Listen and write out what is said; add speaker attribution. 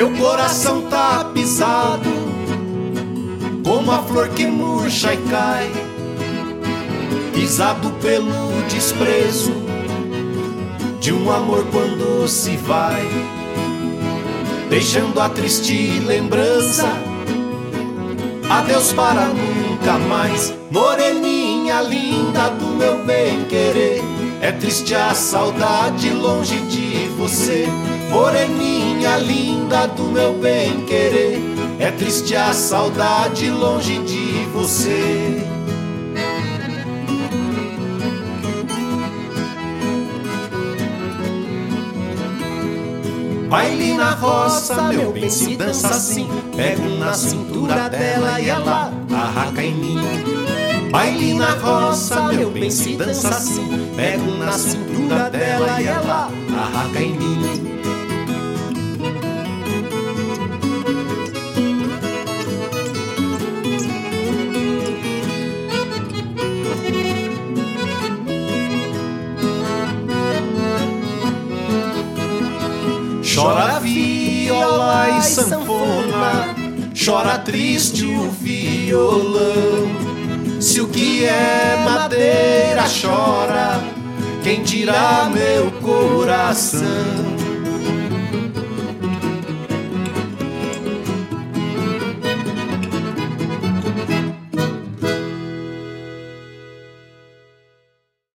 Speaker 1: Meu coração tá pisado, como a flor que murcha e cai, pisado pelo desprezo de um amor quando se vai, deixando a triste lembrança. Adeus para nunca mais, moreninha linda do meu bem querer. É triste a saudade longe de você, moreninha linda do meu bem querer. É triste a saudade longe de você. Baile na roça, meu bem, se dança assim. Pego na cintura dela e ela arraca em mim. Baile na roça, meu bem, se dança assim. Pego na cintura dela e ela arraca em mim. Chora viola e sanfona, chora triste o violão. Se o que é madeira chora, quem dirá meu coração?